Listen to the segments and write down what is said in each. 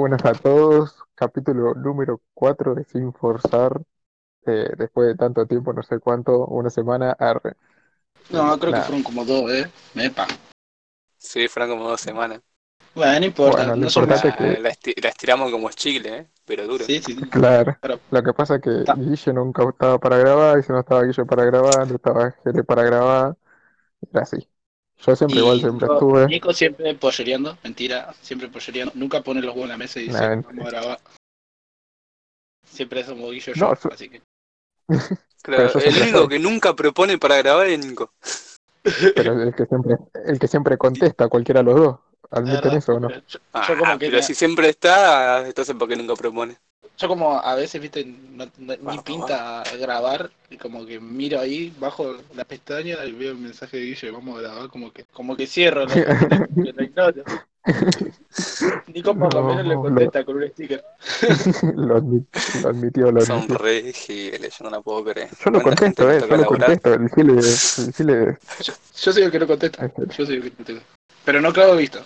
Buenas a todos, capítulo número 4 de Sin Forzar, eh, después de tanto tiempo, no sé cuánto, una semana, arre. No, creo que fueron como dos, ¿eh? Mepa. Sí, fueron como dos semanas. Bueno, no importa. Bueno, lo no importante es que- La, esti- la estiramos como chicle, ¿eh? Pero duro. Sí, sí, sí. Claro, Pero- lo que pasa es que Ta- Guille nunca estaba para grabar, y si no estaba Guille para grabar, no estaba Jere para grabar, era así. Yo siempre Y igual siempre Nico- estuve, Nico siempre pollereando, mentira, siempre pollereando. Nunca pone los huevos en la mesa y dice, Nah, vamos a grabar. Siempre somos Guillo y No, yo, yo- así que. Claro, yo el único que nunca propone para grabar es Nico. pero el que siempre, el que siempre contesta, cualquiera de los dos, admiten eso o no. pero Yo, Ah, yo como que pero si siempre está, entonces ¿por qué nunca propone? Yo como a veces, viste, no- no- ni pinta grabar, y como que miro ahí, bajo la pestaña y veo el mensaje de Guille, vamos a grabar, como que, como que cierro, ¿no? Que lo ignoro. Nico por lo menos le No, contesta con un sticker. Lo admit- lo admitió, lo Son admitió. re giles, yo no la puedo creer. Yo lo ¿Cuánta gente contesto, eh, yo lo contesto, el Gile, el Gile Yo, yo soy el que no contesta. Yo soy el que contesta. Pero no clavo visto.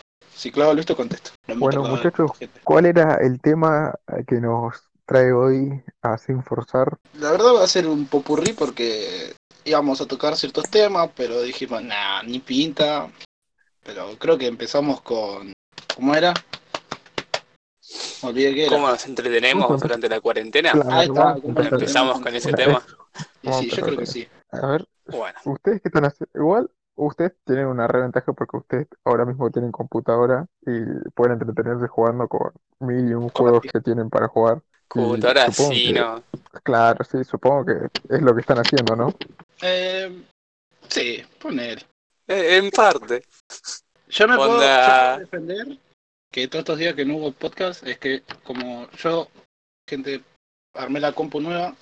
Si clavo visto, contesto. No Bueno, muchachos. ¿Cuál era el tema que nos trae hoy a Sin Forzar? La verdad va a ser un popurrí porque íbamos a tocar ciertos temas, pero dijimos, nah, ni pinta. Pero creo que empezamos con. ¿Cómo era? Olvidé era. ¿Cómo nos entretenemos ¿Cómo? durante la cuarentena? Claro, Ahí está, vamos a ¿cómo empezar. Empezamos con ese tema. Sí, yo creo que sí. A ver, Bueno, ¿ustedes qué están haciendo? Igual, ustedes tienen una re ventaja porque ustedes ahora mismo tienen computadora y pueden entretenerse jugando con mil y un juegos que tienen para jugar. Y computadora supongo sí, que- ¿no? Claro, sí, supongo que es lo que están haciendo, ¿no? Eh, sí, poner. Eh, en parte. Yo me puedo, yo Onda. puedo defender que todos estos días que no hubo podcast es que como yo, gente, armé la compu nueva,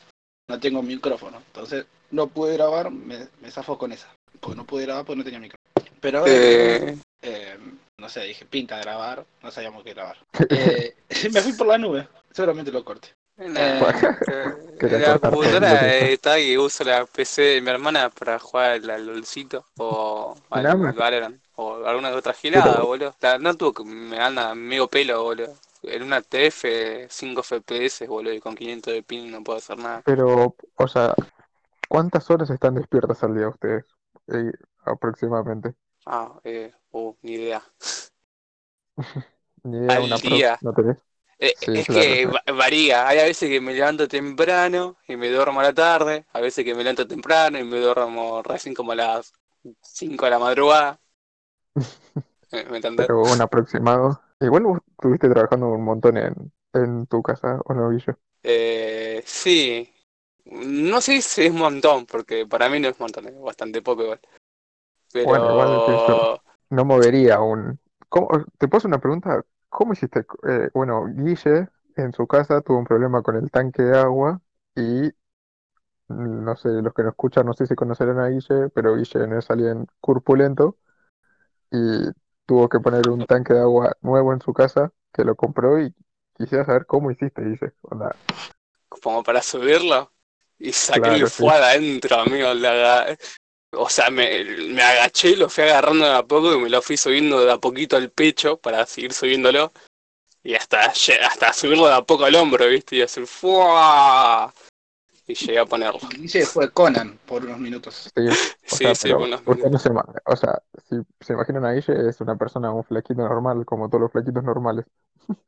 no tengo micrófono. Entonces no pude grabar, me, me zafo con esa. Porque no pude grabar porque no tenía micrófono. Pero ahora, Eh, eh, no sé, dije pinta grabar, no sabíamos qué grabar. Eh, me fui por la nube, seguramente lo corte. te la el computadora eh, está que uso la PC de mi hermana para jugar al LOLcito o al, Valorant o alguna otra gilada, Pero- boludo. La notebook me anda medio pelo, boludo. En una TF 5 FPS, boludo, y con 500 de ping no puedo hacer nada. Pero, o sea, ¿cuántas horas están despiertas al día ustedes? Eh, aproximadamente. Ah, eh, uh, ni idea. Ni idea, Al una día. ¿no? Eh, Sí, es claro, que varía. Hay a veces que me levanto temprano y me duermo a la tarde. A veces que me levanto temprano y me duermo recién como a las 5 de la madrugada. ¿Me me entendés? Pero un aproximado. Igual vos estuviste trabajando un montón en, en tu casa, ¿o no, Guillo? Eh, sí. No sé si es un montón, porque para mí no es un montón, es bastante poco igual. Pero Bueno, igual. No movería un... ¿Cómo? ¿Te hacer una pregunta? ¿Cómo hiciste? eh, bueno, Guille en su casa tuvo un problema con el tanque de agua y mm, no sé, los que nos escuchan no sé si conocerán a Guille, pero Guille no es alguien corpulento y tuvo que poner un tanque de agua nuevo en su casa que lo compró y quisiera saber cómo hiciste, Guille. Onda, como para subirlo y saqué Claro, el sí. fuego adentro, amigo. aga- O sea, me, me agaché y lo fui agarrando de a poco y me lo fui subiendo de a poquito al pecho para seguir subiéndolo. Y hasta, hasta subirlo de a poco al hombro, ¿viste? Y hacer ¡fua! Y llegué a ponerlo. Dice fue Conan por unos minutos. sí, o Sí, sea, sí, no se ima- o sea, si se imaginan a Guille es una persona, un flaquito normal, como todos los flaquitos normales.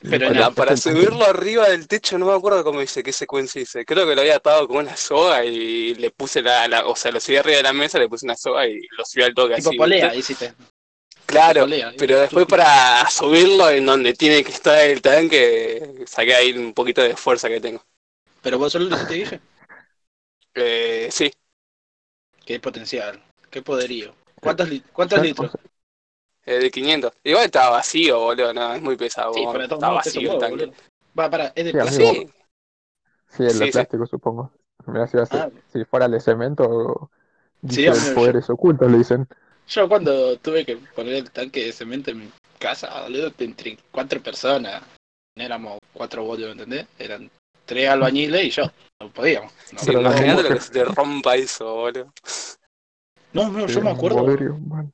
Pero Para, no, subirlo arriba del techo, no me acuerdo cómo dice, qué secuencia hice. Creo que lo había atado con una soga y le puse la, la- o sea, lo subí arriba de la mesa, le puse una soga y lo subí al toque Tipo así. polea, hiciste. Claro, polea, pero después para subirlo en donde tiene que estar el tanque, saqué ahí un poquito de fuerza que tengo. Pero vos solo lo hiciste, Guille. Eh, sí, Qué potencial, qué poderío. ¿Cuántos, li- cuántos litros? Eh, de 500. Igual estaba vacío, boludo, no, es muy pesado. Sí, boludo, pero de todos está vacío el tanque. Va, para, es de Sí, plástico. Sí, Sí, el Sí, de sí. plástico, supongo. Si, Ah, si fuera de cemento, Sí, dice amigo, poderes ocultos, le dicen. Yo cuando tuve que poner el tanque de cemento en mi casa, boludo, entre cuatro personas, no éramos cuatro boludos, ¿entendés? Eran tres albañiles y yo, no podíamos. No, sí, la imagínate lo que se te rompa eso, boludo. no, no, Sí, yo me acuerdo, man.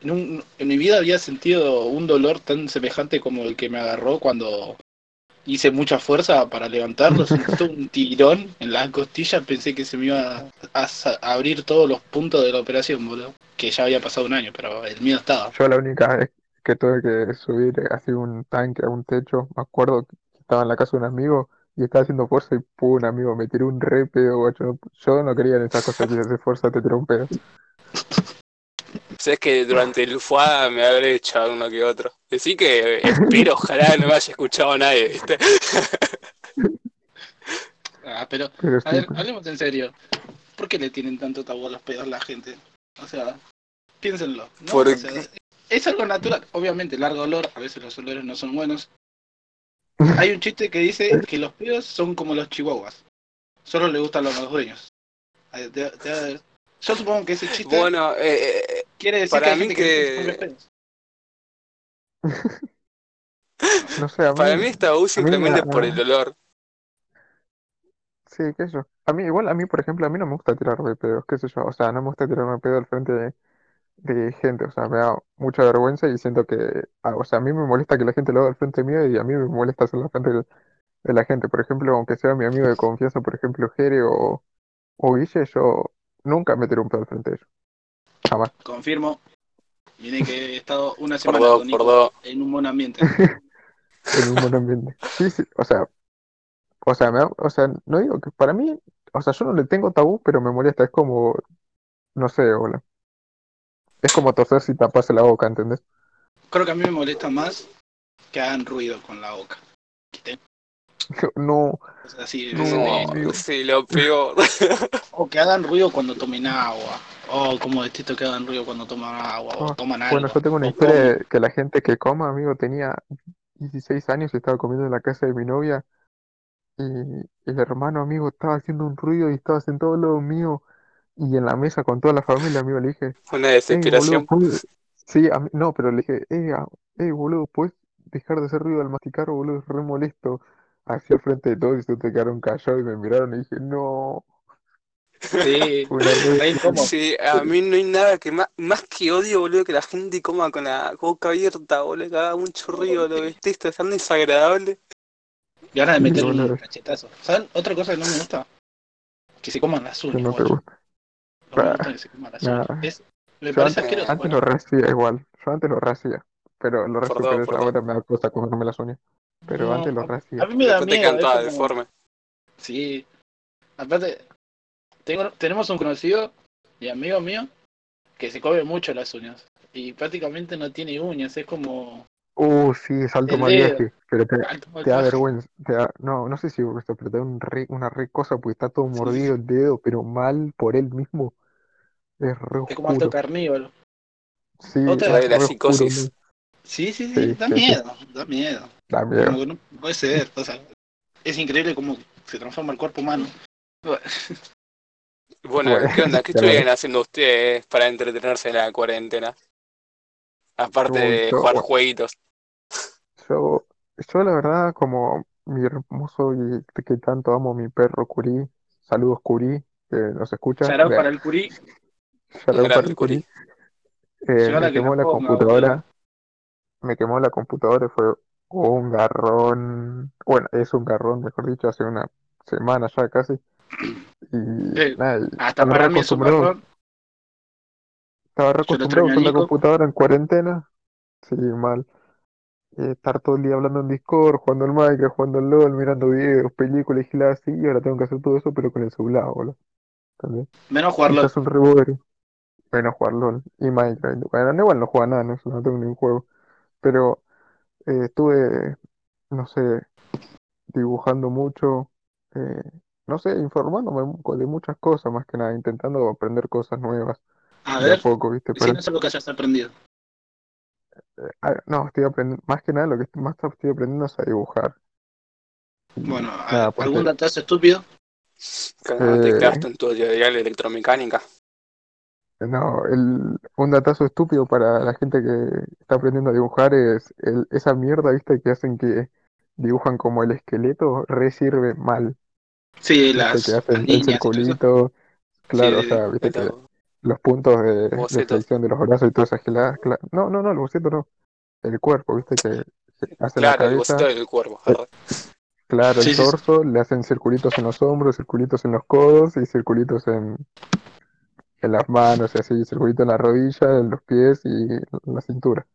En, un- en mi vida había sentido un dolor tan semejante como el que me agarró cuando hice mucha fuerza para levantarlo. Sentí un tirón en las costillas. Pensé que se me iba a, abrir todos los puntos de la operación, boludo. Que ya había pasado un año, pero el miedo estaba. Yo la única vez que tuve que subir así un tanque a un techo, me acuerdo que estaba en la casa de un amigo y estaba haciendo fuerza y pum, un amigo me tiró un re pedo, guacho. Yo no quería en esas cosas que hacer fuerza, te tiró un pedo. Sabes que durante el FUA me habré echado uno que otro. Decí que espero, ojalá no me haya escuchado nadie, ¿viste? Ah, pero, Pero a ver, pues. hablemos en serio. ¿Por qué le tienen tanto tabú a los pedos a la gente? O sea, piénsenlo. ¿no? Porque- O sea, es algo natural. Obviamente, largo olor, a veces los olores no son buenos. Hay un chiste que dice que los pedos son como los chihuahuas. Solo le gustan a los dueños. Yo supongo que ese chiste Bueno, eh, eh, quiere decir para que mí que. No sé, a mí, para mí está mí me simplemente por el olor. Sí, qué sé yo. A mí, igual a mí, por ejemplo, a mí no me gusta tirarme pedos, qué sé yo. O sea, no me gusta tirarme pedo al frente de, de gente. O sea, me da mucha vergüenza y siento que, ah, o sea, a mí me molesta que la gente lo haga al frente mío y a mí me molesta hacerlo al frente de, de la gente. Por ejemplo, aunque sea mi amigo de confianza, por ejemplo, Jere o, o Guille, yo nunca me tiro un pedo al frente de ellos. Confirmo. Viene que he estado una Por semana dos, con por Nico en un buen ambiente. En un buen ambiente. Sí, sí, o sea, o sea, me o sea, no digo que para mí, o sea, yo no le tengo tabú, pero me molesta. Es como, no sé, hola. Es como toser si tapas la boca, ¿entendés? Creo que a mí me molesta más que hagan ruido con la boca. No, así, No, sí, lo peor. O que hagan ruido cuando tomen agua. O como detesto que hagan ruido cuando toman agua. O Ah, toman algo. Bueno, yo tengo una o historia de que la gente que coma, amigo, tenía 16 años y estaba comiendo en la casa de mi novia y el hermano, amigo, estaba haciendo un ruido y estaba sentado al lado mío y en la mesa con toda la familia, amigo, le dije, Una hey, boludo, desesperación. ¿puedes-" Sí, a mí- no, pero le dije, hey, a- hey, boludo, ¿puedes dejar de hacer ruido al masticar, boludo? Es re molesto. Así al frente de todos y se te quedaron callados y me miraron y dije, no, Sí. Sí, a mí no hay nada que más, más que odio, boludo, que la gente coma con la boca abierta, boludo, que haga mucho ruido, lo detesto, es tan desagradable. Y ahora de Sí, meterle un boludo. cachetazo. ¿Saben? Otra cosa que no me gusta. Que se coman las que uñas, no te guacho. gusta. No me gusta que se coman las Nah. uñas. Es, me Yo parece antes, antes bueno. lo rehacía igual, yo antes lo rehacía, pero lo dos, por ahora me da cosa comerme las uñas, pero No, antes lo rehacía. A mí me da Después te miedo. es todas como- deformes. Sí. Aparte, tengo, tenemos un conocido y amigo mío que se come mucho las uñas. Y prácticamente no tiene uñas. Es como. Uh, sí, es alto viaje, pero te, te da vergüenza, te da- no, no sé si esto, pero te da un re- una re cosa porque está todo mordido el dedo, pero mal por él mismo, es re Es como alto carnívoro. sí, Otra- de la psicosis. Sí, sí, sí. Sí, da sí, sí. miedo. Da miedo. Da miedo. Como que no puede ser. O sea, es increíble cómo se transforma el cuerpo humano. Bueno, Bueno, ¿qué onda? ¿Qué estuvieron haciendo ustedes para entretenerse en la cuarentena? Aparte de yo- jugar jueguitos. Yo, yo la verdad, como mi hermoso y que tanto amo mi perro Curí, saludos Curí, que nos escucha, vea, para el curí. out para el Curí. Curí. Eh, me que quemó la computadora, me quemó la computadora y fue un garrón, bueno, es un garrón, mejor dicho, hace una semana ya casi. Y Eh, nada, Hasta estaba para mí es un acostumbrado, garrón. estaba acostumbrado a usar la computadora en cuarentena, sí, mal. Eh, estar todo el día hablando en Discord, jugando al Minecraft, jugando al LOL, mirando videos, películas y giladas así, y ahora tengo que hacer todo eso, pero con el celular, boludo. ¿Entendés? Menos se hace un reboot. Bueno, jugar LOL y Minecraft. Bueno, no, igual no juega nada, no, eso no tengo ningún juego. Pero eh, estuve, no sé, dibujando mucho, eh, no sé, informándome de muchas cosas, más que nada, intentando aprender cosas nuevas A de a ver, poco, ¿viste? Para, decime algo que hayas aprendido. ah, no, estoy aprendiendo, más que nada lo que estoy- más estoy aprendiendo es a dibujar. Bueno, nada, ¿algún datazo estúpido? Que no te Eh, quedaste en tu electromecánica. No, el, un datazo estúpido para la gente que está aprendiendo a dibujar es el, esa mierda, ¿viste? Que hacen que dibujan como el esqueleto, re sirve mal, Sí, ¿viste? Que las, las hacen el circulito, claro, o sea, ¿viste? Que los puntos de, de flexión de los brazos y todas esas giladas. cla- No, no, no, el boceto no. El cuerpo, viste, que, que hacen la Claro, el cabeza, boceto del cuerpo, ¿verdad? claro, Sí, el sí, sí. torso, le hacen circulitos en los hombros, circulitos en los codos y circulitos en, en las manos, y así, circulitos en la rodilla, en los pies y en la cintura.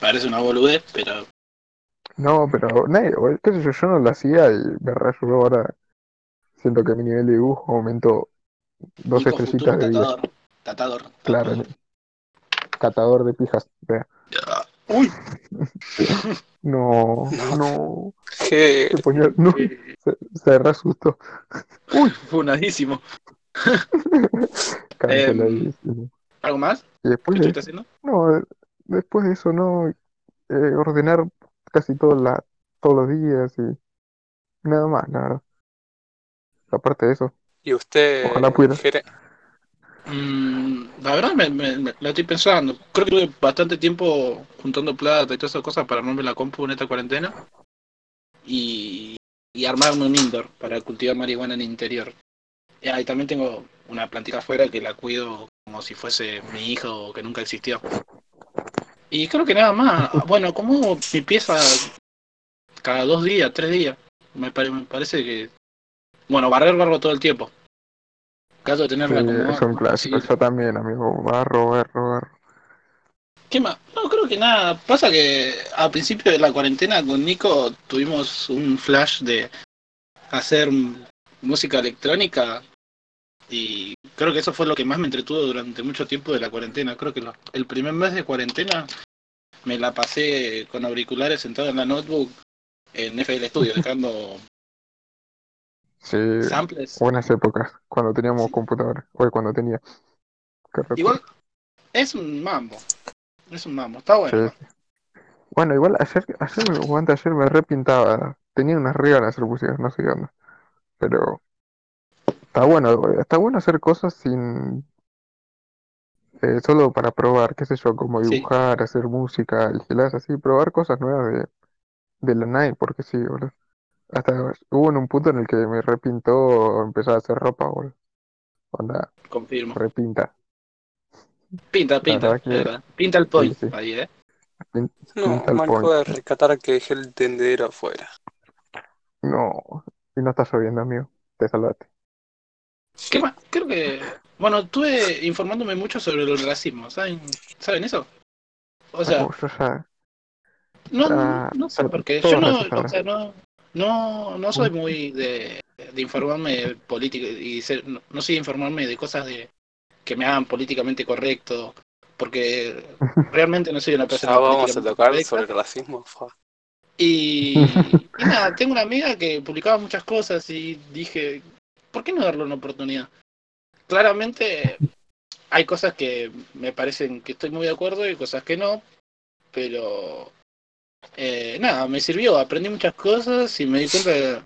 Parece una boludez, pero No, pero, nadie, o- qué sé yo, yo no lo hacía y me rayó ahora. Siento que mi nivel de dibujo aumentó dos Nico estrellitas de 10. Catador. Catador. Claro, catador de pijas. Vea. Uy. No, No. no, Que se ponía, no, se, se re asustó. Uy, Funadísimo. canceladísimo. ¿Algo más? Y ¿Qué después de, haciendo? no, eh, después de eso, no, eh, ordenar casi todos la, todos los días y nada más, la verdad. Aparte de eso, y usted, Ojalá pudiera. Jere, Mm, la verdad me, me- me- la estoy pensando. Creo que tuve bastante tiempo juntando plata y todas esas cosas para armarme la compu en esta cuarentena. Y, y armarme un indoor para cultivar marihuana en el interior. Y ahí también tengo una plantita afuera que la cuido como si fuese mi hijo que nunca existió. Y creo que nada más. Bueno, como mi pieza cada dos días, tres días. Me, pare- me parece que... Bueno, barrer barro todo el tiempo. Caso de sí, tenerla como... es un clásico. sí. Yo también, amigo, barro, barro, barro. ¿Qué más? No, creo que nada. Pasa que al principio de la cuarentena con Nico tuvimos un flash de hacer música electrónica y creo que eso fue lo que más me entretuvo durante mucho tiempo de la cuarentena. Creo que lo- el primer mes de cuarentena me la pasé con auriculares sentado en la notebook en FL Studio, dejando Sí, samples. buenas épocas, cuando teníamos computadora. Oye, cuando tenía. Igual es un mambo. Es un mambo. Está bueno. Sí, sí. Bueno, igual ayer, ayer o ayer me repintaba. Tenía unas re ganas de hacer música, no sé qué onda. Pero está bueno, está bueno hacer cosas sin eh, solo para probar, qué sé yo, como Sí. dibujar, hacer música y giladas así, probar cosas nuevas de, de la nada, porque sí, boludo. Hasta hubo en un punto en el que me repintó empezar a hacer ropa, boludo. Onda, Confirmo. repinta. Pinta, pinta. verdad que- es verdad. Pinta el point Sí, sí. ahí, ¿eh? Pin- no, pinta el mal point. rescatar que dejé el tendedero afuera. No, y no está lloviendo, amigo. Te salvaste. ¿Qué más? Creo que. Bueno, estuve informándome mucho sobre el racismo. ¿Saben, ¿Saben eso? O sea, no, no sé por qué. Yo no, o sea, no, no, no soy muy de, de informarme de política y ser- no, no soy de informarme de cosas de que me hagan políticamente correcto, porque realmente no soy una persona Ya vamos a tocar correcta. sobre el racismo. Y, y nada, tengo una amiga que publicaba muchas cosas y dije, ¿por qué no darle una oportunidad? Claramente hay cosas que me parecen que estoy muy de acuerdo y cosas que no, pero eh, nada, me sirvió, aprendí muchas cosas y me di cuenta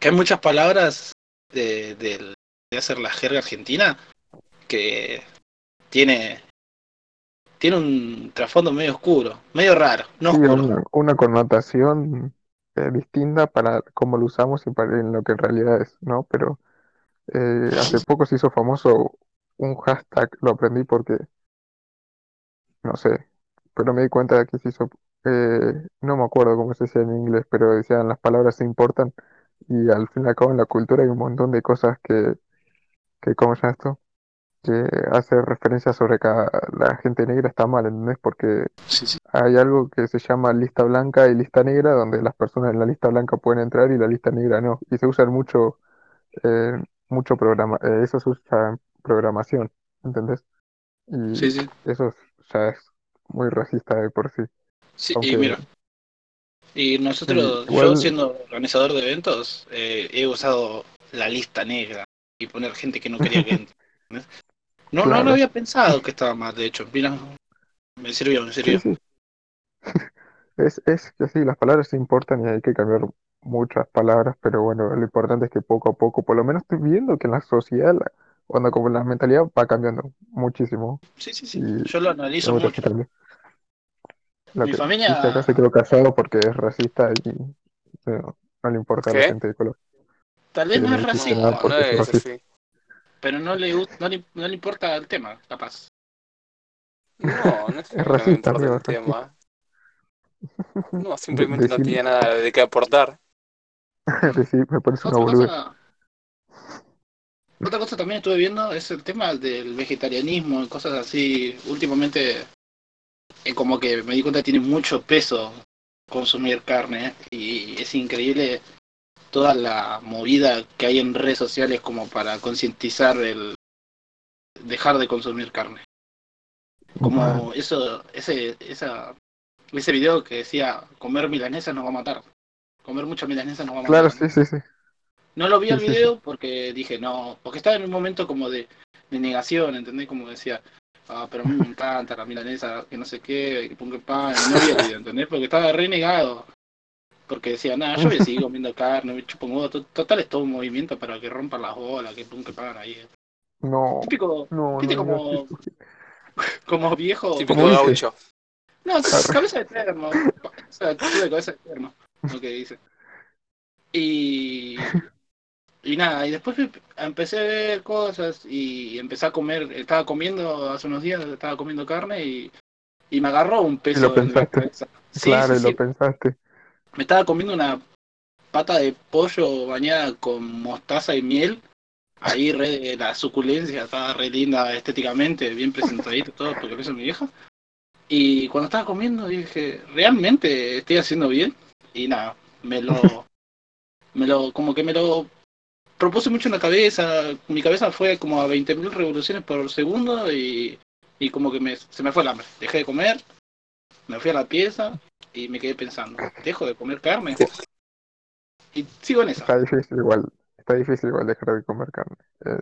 que hay muchas palabras de, de hacer la jerga argentina que tiene tiene un trasfondo medio oscuro, medio raro, no Sí, oscuro. una, una connotación eh, distinta para cómo lo usamos y para en lo que en realidad es, ¿no? Pero eh, hace poco se hizo famoso un hashtag, lo aprendí porque, no sé, pero me di cuenta de que se hizo, eh, no me acuerdo cómo se decía en inglés, pero decían las palabras se importan y al fin y al cabo en la cultura hay un montón de cosas que, que ¿cómo se esto? Que hace referencia sobre que la gente negra está mal, ¿entendés? Porque Sí, sí. hay algo que se llama lista blanca y lista negra, donde las personas en la lista blanca pueden entrar y la lista negra no. Y se usan mucho, eh, mucho programa, eh, eso se usa en programación, ¿entendés? Y Sí, sí. eso ya es muy racista de por sí. Sí, Aunque- y mira, y nosotros, igual- yo siendo organizador de eventos, eh, he usado la lista negra y poner gente que no quería que entre. No, no lo había pensado que estaba mal, de hecho. Mira, me sirvió, me sirvió. sí. Es, es que sí, las palabras importan y hay que cambiar muchas palabras, pero bueno, lo importante es que poco a poco, por lo menos estoy viendo que en la sociedad, la, cuando como la mentalidad va cambiando muchísimo. Sí, sí, sí. Y Yo lo analizo mucho. también. Lo Mi que familia- acá se quedó callado porque es racista y no, no le importa a la gente de color. Tal vez no es racista. No, es es racista. así. Pero no le, no le, no le importa el tema, capaz. No, no es que Es racista, el tema. No, simplemente no tenía nada de qué aportar. Sí, me parece una Otra cosa, otra cosa también estuve viendo es el tema del vegetarianismo y cosas así. Últimamente, eh, como que me di cuenta que tiene mucho peso consumir carne y es increíble toda la movida que hay en redes sociales como para concientizar el dejar de consumir carne. Como eso, ese, esa, ese video que decía comer milanesa nos va a matar. Comer mucha milanesa nos va a matar. Claro, sí, sí, sí. No lo vi Sí, sí. video porque dije, no, porque estaba en un momento como de, de negación, ¿entendés? Como decía, ah, pero a mí me encanta la milanesa, que no sé qué, que ponga pan, no vi el video, ¿entendés? Porque estaba renegado. Porque decía, nada, yo voy a seguir comiendo carne, me chupo un huevo, to- total es todo un movimiento para que rompan las bolas, que ponga pan ahí. No, Típico, no, viste no, no, como, sí. como viejo, Típico gaucho. no, cabeza de termo, o sea, tuve cabeza de termo, lo que dice. Y, y nada, y después empecé a ver cosas y empecé a comer, estaba comiendo hace unos días, estaba comiendo carne y, y me agarró un peso lo en la pensaste. cabeza. Sí, Claro, sí, y lo sí. pensaste. Me estaba comiendo una pata de pollo bañada con mostaza y miel. Ahí re, la suculencia estaba re linda estéticamente, bien presentadito todo, porque lo hizo mi vieja. Y cuando estaba comiendo dije, ¿realmente estoy haciendo bien? Y nada, me lo, me lo, como que me lo propuse mucho en la cabeza. Mi cabeza fue como a 20.000 revoluciones por segundo y, y como que me, se me fue el hambre. Dejé de comer, me fui a la pieza y me quedé pensando, ¿dejo de comer carne? Y sigo en esa. Está difícil igual. Está difícil igual dejar de comer carne. Eh,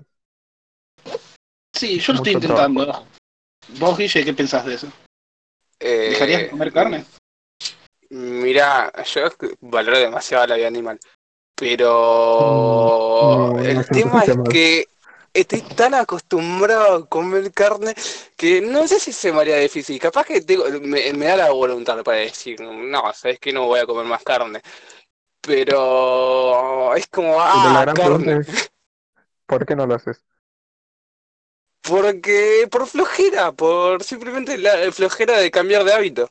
Sí, yo lo estoy intentando. trabajo. Vos, Guille, ¿qué pensás de eso? Eh, ¿Dejarías de comer carne? Mira, yo valoro demasiado la vida animal. Pero Mm, no, el tema es que estoy tan acostumbrado a comer carne que no sé si se me haría difícil. Capaz que tengo- me, me da la voluntad para decir, no, sabes que no voy a comer más carne. Pero es como, la ah, carne. es, ¿por qué no lo haces? Porque por flojera, por simplemente la flojera de cambiar de hábito.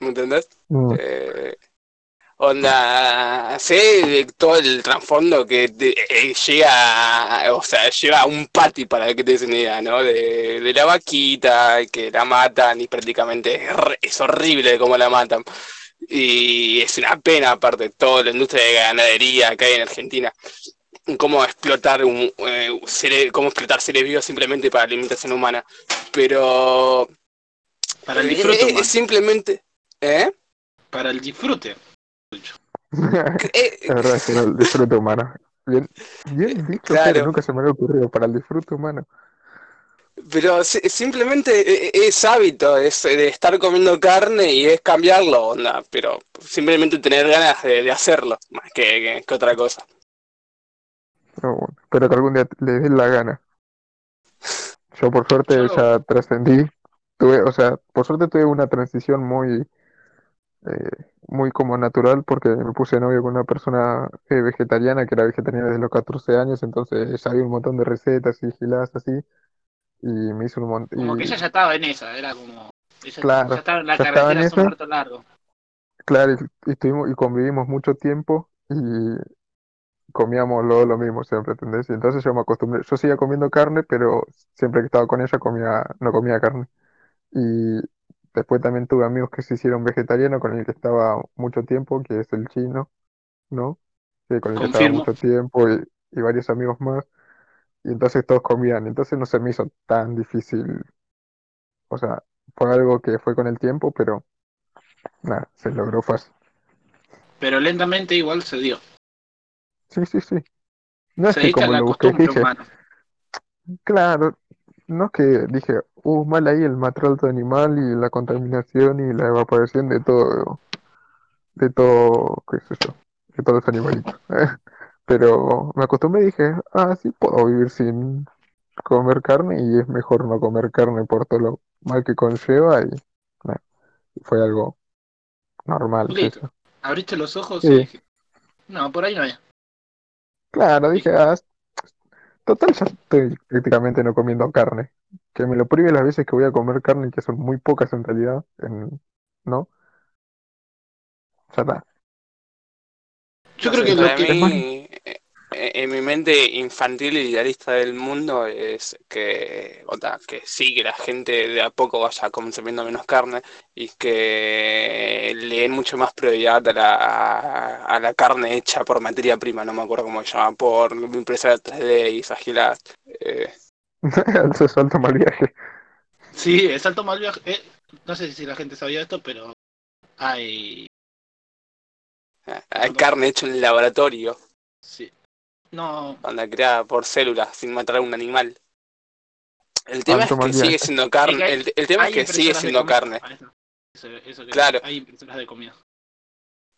¿Me entendés? Mm, Eh, onda, sé de todo el trasfondo que te- eh, llega, o sea, lleva un pati para que te des una idea, ¿no? De, de la vaquita, que la matan y prácticamente es, hor- es horrible cómo la matan. Y es una pena, aparte, toda la industria de ganadería que hay en Argentina. Cómo explotar un, eh, seres- cómo explotar seres vivos simplemente para la alimentación humana. Pero Para el eh, disfrute, eh, es simplemente, ¿eh? Para el disfrute. Eh, Es verdad, es el disfrute humano. Bien, bien dicho, Claro. pero nunca se me había ocurrido para el disfrute humano. Pero si- simplemente eh, es hábito, es de estar comiendo carne y es cambiarlo, onda, pero simplemente tener ganas de, de hacerlo, más que, que- que otra cosa. Pero bueno, espero que algún día le dé la gana. Yo por suerte Yo- ya trascendí. Tuve, o sea, por suerte tuve una transición muy, eh, muy como natural porque me puse novio con una persona eh, vegetariana que era vegetariana desde los 14 años, entonces sabía un montón de recetas y giladas así. Y me hizo un montón. Como que ella ya estaba en esa, era como. Ella Claro, ya estaba en la en carretera hace un rato largo. Claro, y, y estuvimos y convivimos mucho tiempo y comíamos lo, lo mismo siempre, ¿entendés? Y entonces yo me acostumbré, yo seguía comiendo carne, pero siempre que estaba con ella comía, no comía carne. Y después también tuve amigos que se hicieron vegetarianos con el que estaba mucho tiempo, que es el chino, ¿no? Que con el que estaba mucho tiempo y, y varios amigos más. Y entonces todos comían, entonces no se me hizo tan difícil. O sea, fue algo que fue con el tiempo, pero nada, se logró fácil. Pero lentamente igual se dio. Sí, sí, sí. No es que como lo busqué, costumbre dije, humana. claro, no es que dije, uh, mal ahí el maltrato animal y la contaminación y la evaporación de todo, de todo, qué sé yo, de todos los animalitos. Pero me acostumbré y dije, ah, sí puedo vivir sin comer carne y es mejor no comer carne por todo lo mal que conlleva y nada, fue algo normal, yo. Abriste los ojos Sí. y dije, no, por ahí no es. Claro, dije, ah, Total, ya estoy prácticamente no comiendo carne. Que me lo prive las veces que voy a comer carne, que son muy pocas en realidad, en- ¿no? Ya está. Yo creo que lo para que. mí, en mi mente infantil y idealista del mundo es que, onda, que sí, que la gente de a poco vaya consumiendo menos carne y que le den mucho más prioridad a la, a la carne hecha por materia prima, no me acuerdo cómo se llama, por impresora 3D y esas giladas. Eh, Se salto mal viaje. Sí, el salto mal viaje. eh, no sé si la gente sabía esto, pero hay. hay carne hecha en el laboratorio, Sí. No, onda, creada por células sin matar a un animal. El tema es que sigue siendo Es que carne, hay- el, el tema es que sigue siendo carne. Ahí está. Eso, eso que Claro. Hay impresoras de comida.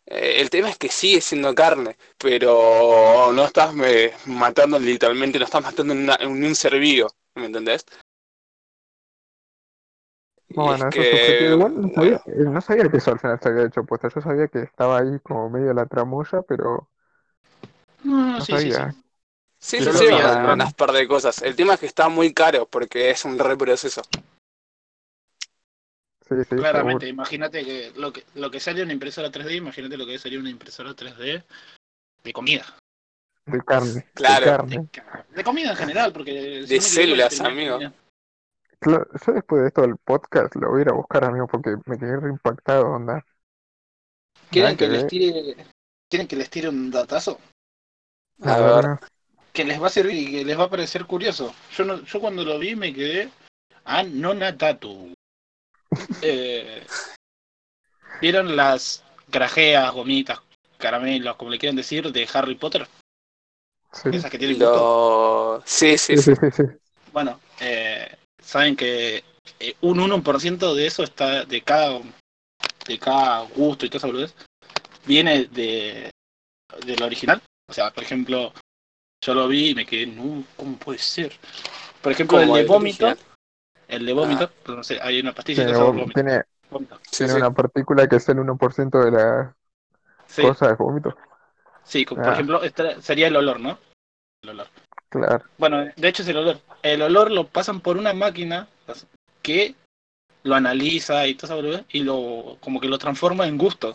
Eh, el tema es que sigue siendo carne, pero no estás eh, matando literalmente, no estás matando en, una- en un ser vivo, ¿me entendés? Bueno, es eso que, subjetivo. Igual no sabía, bueno, eh, no sabía que eso al final se había hecho puesta. Yo sabía que estaba ahí como medio la tramoya, pero No, no sí, sí, sí. sabía. sí, sí, sí, van a par de cosas. El tema es que está muy caro porque es un reproceso. Sí, sí, Claramente, seguro. imagínate que lo que lo que sale una impresora 3D, imagínate lo que sería una impresora 3D de comida. De carne, Claro. de carne. ca- de comida en general, porque De células, amigo. Claro, yo después de esto del podcast lo voy a ir a buscar, amigo, porque me quedé re impactado, onda. ¿Quieren que que les tire ¿Quieren que les tire un datazo? A A ver, ver, Que les va a servir y que les va a parecer curioso. Yo no, yo cuando lo vi me quedé ah, no natatu. Eh, ¿Vieron las grajeas, gomitas, caramelos, como le quieren decir, de Harry Potter? sí. Esas que tienen lo... Sí, sí, Sí, sí. sí, sí, sí. Bueno, eh, saben que eh, un 1% de eso está de cada de cada gusto y toda esa boludez viene de del original. O sea, por ejemplo, yo lo vi y me quedé, no, ¿cómo puede ser? Por ejemplo, el de vómito, original. el de vómito, pues, no sé, hay una pastilla Tiene, que vómito. tiene, vómito. Tiene sí. una partícula que es el 1% de la Sí, cosa de vómito. sí, como, Ah. por ejemplo, esta sería el olor, ¿no? El olor. Claro. Bueno, de hecho es el olor. El olor lo pasan por una máquina que lo analiza y todo esa boludez y lo como que lo transforma en gusto.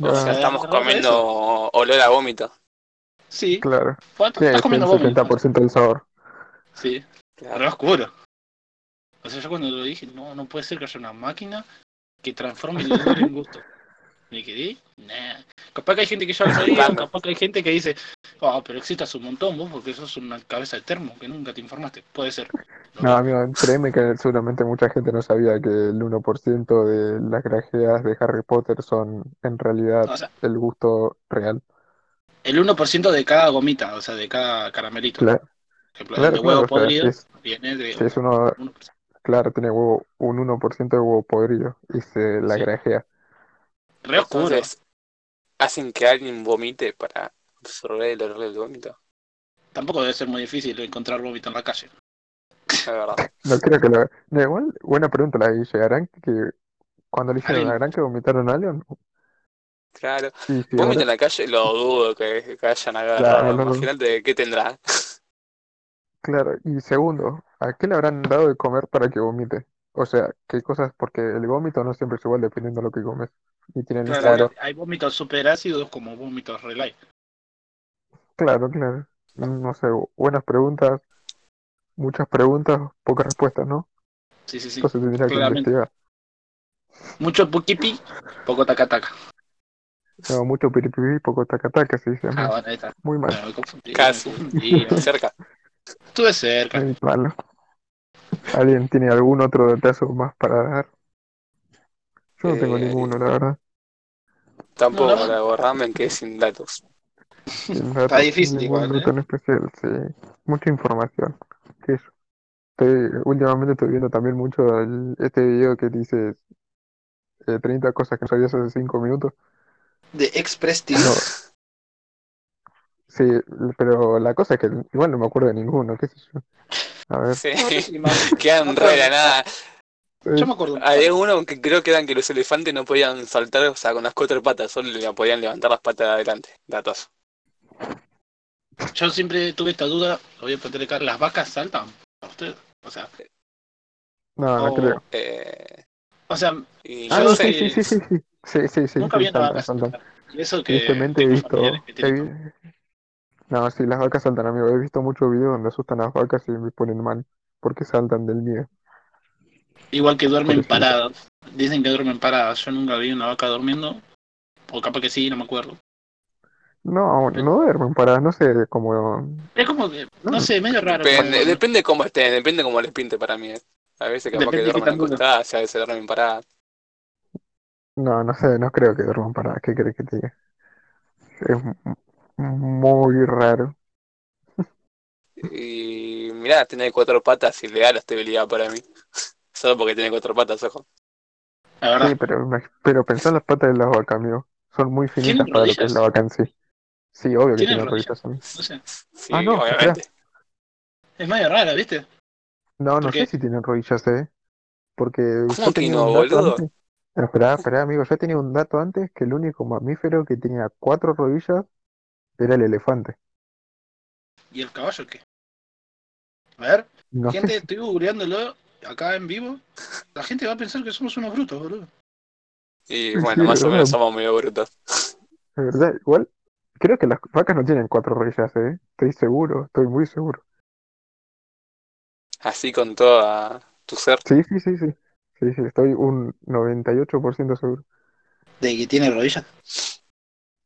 O sea, Ah, estamos ¿verdad comiendo olor a vómito. Sí, Claro. Tiene estás comiendo el vómito. 70% del sabor. Sí, re oscuro. O sea, yo cuando lo dije, no, no puede ser que haya una máquina que transforme el olor en gusto. Me quedé, nah. Capaz que hay gente que ya lo sabía, Claro. capaz que hay gente que dice, ah, pero existe un montón vos porque sos una cabeza de termo que nunca te informaste. Puede ser. No, veo. amigo, créeme que seguramente mucha gente no sabía que el 1% de las grajeas de Harry Potter son en realidad O sea, el gusto real. el 1% de cada gomita, o sea, de cada caramelito. Claro, Por ejemplo, claro, el de claro, huevo o sea, si podrido es, viene de si es uno, 1%. claro, tiene huevo, un 1% de huevo podrido y se la Sí. grajea. Re oscuro. Hacen que alguien vomite para absorber el olor del vómito. Tampoco debe ser muy difícil encontrar vómito en la calle. Es verdad. No creo que lo... No, igual, buena pregunta la de. ¿Harán que cuando le hicieron, Alguien- harán que vomitaron a alguien? Claro. Sí, sí, Vómito ahora- en la calle lo dudo que, que hayan Claro, agarrado. no, no. Imagínate qué tendrá. Claro, y segundo, ¿a qué le habrán dado de comer para que vomite? O sea, ¿qué cosas? Porque el vómito no siempre es igual dependiendo de lo que comes. Y tienen Claro, Claro. hay vómitos super ácidos como vómitos relay. Claro, claro. No sé, buenas preguntas, muchas preguntas, pocas respuestas, ¿no? Sí, sí, sí. Entonces tendría que claramente. investigar. Mucho pukipi, poco taca-taca. No, mucho piripipi, poco tacataca, se dice. Ah, bueno, ahí está. Muy mal, No, me confundí, Casi. me confundí. Cerca. Estuve cerca. muy malo. ¿Alguien tiene algún otro datazo más para dar? Yo no tengo Eh, ninguno, la verdad. Tampoco, No, no. la borramen que es sin datos. Sin datos, difícil ningún igual, ¿eh? en especial, sí. Mucha información. ¿Qué es? Estoy, últimamente estoy viendo también mucho el- este video que dice eh, 30 cosas que no sabías hace 5 minutos. De Express TV. No, sí, pero la cosa es que igual no me acuerdo de ninguno, qué sé yo. A ver, Sí. Quedan re de la acuerdo. nada. eh, Yo me acuerdo. Había uno que creo que eran que los elefantes no podían saltar, o sea, con las cuatro patas, solo le podían levantar las patas de adelante. Datos. yo siempre tuve esta duda, lo voy a acá, ¿las vacas saltan a usted? O sea, No, no o, creo. Eh, o sea, y Ah, yo no, sí, sé, sí, sí, sí, sí. Sí, sí, sí, nunca sí, vi una vaca saltar. Y eso que Tristemente he visto, que he No, sí, las vacas saltan, amigo. He visto muchos videos donde asustan a las vacas y me ponen mal. Porque saltan del miedo. Igual que duermen paradas. Dicen que duermen paradas. Yo nunca vi una vaca durmiendo. O capaz que sí, no me acuerdo. No, Pero- no duermen para, no sé, como... Es como que, no No. sé, medio raro. depende, depende cómo estén, depende cómo les pinte para mí. eh. A veces capaz que Depende duermen acostadas, a veces duermen paradas. No, no sé, no creo que duerman para. ¿Qué crees que te diga? Es muy raro. Y mirá, tiene cuatro patas y le da la estabilidad para mí. Solo porque tiene cuatro patas, ojo. La verdad. Sí, pero, pero pensá en las patas de las vacas, amigo. Son muy finitas ¿Tienen para lo que es la vaca en sí. Sí, obvio que ¿Tienen rodillas? No sé. Sí, Ah, no, obviamente. Es medio rara, ¿viste? No, no ¿Por sé qué? si tienen rodillas, eh. Porque ¿Cómo yo que no, un dato boludo? antes. Esperá, esperá, amigo. Yo tenía un dato antes que el único mamífero que tenía cuatro rodillas era el elefante. ¿Y el caballo qué? A ver, No gente, sé estoy googleándolo acá en vivo. La gente va a pensar que somos unos brutos, boludo. Y bueno, sí, más o menos verdad. somos medio brutos. De verdad, igual. Creo que las vacas no tienen cuatro rodillas, eh. Estoy seguro, estoy muy seguro. Así con toda tu ser. Sí, sí, sí, sí. Sí, sí, estoy un 98% seguro ¿De que tiene rodillas?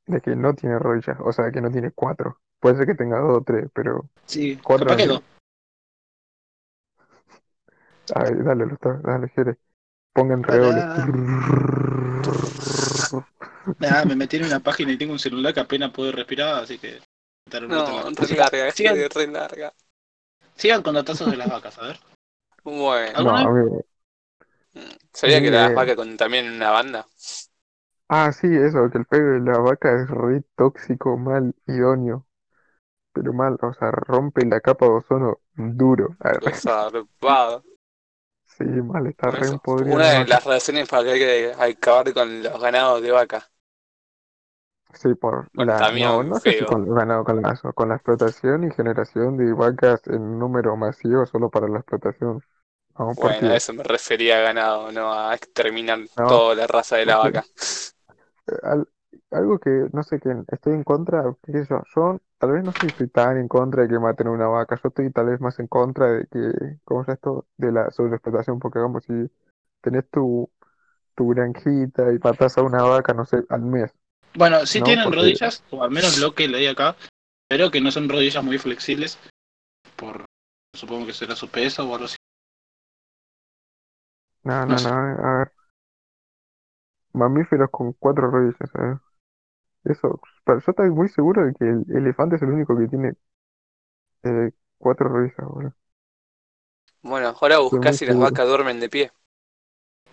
De que no tiene rodillas, o sea, que no tiene cuatro. Puede ser que tenga dos o tres, pero Sí, cuatro no que tiene. dos. Ay, dale, Lustavo, dale, Jere. Pongan Pará. redobles. Nada, me metí en una página y tengo un celular que apenas puedo respirar, así que... No, re Sigan, larga, sigan, es re larga. sigan con datazos de las vacas, a ver. Bueno, No, ¿sabía que las idea. vacas contaminan una banda? Ah, sí, eso, que el pelo de la vaca es re tóxico, mal, idóneo, pero mal, o sea, rompe la capa de ozono duro. Arre. Pero zarpado. Sí, mal, está re eso. Una de las razones para que hay que acabar con los ganados de vaca. Sí, por la, no, Contaminan no sé si feo. con, bueno, con la, con la explotación y generación de vacas en número masivo solo para la explotación. No, Bueno, porque, a eso me refería a ganado, no a exterminar no, toda la raza de la porque vaca. Al- algo que, no sé, que estoy en contra, qué sé yo, yo tal vez no sé si estoy tan en contra de que maten a una vaca, yo estoy tal vez más en contra de que, ¿cómo es esto? De la sobreexplotación, porque vamos, si tenés tu, tu granjita y matás a una vaca, no sé, al mes, Bueno, sí ¿no? tienen Porque, rodillas, o al menos lo que leí acá, pero que no son rodillas muy flexibles, por supongo que será su peso o algo así. no, No no, sé. no, a ver, mamíferos con cuatro rodillas, a ver. Eso, pero yo estoy muy seguro de que el elefante es el único que tiene eh, cuatro rodillas, boludo. Bueno, ahora Estoy buscá muy si las seguro. vacas duermen de pie.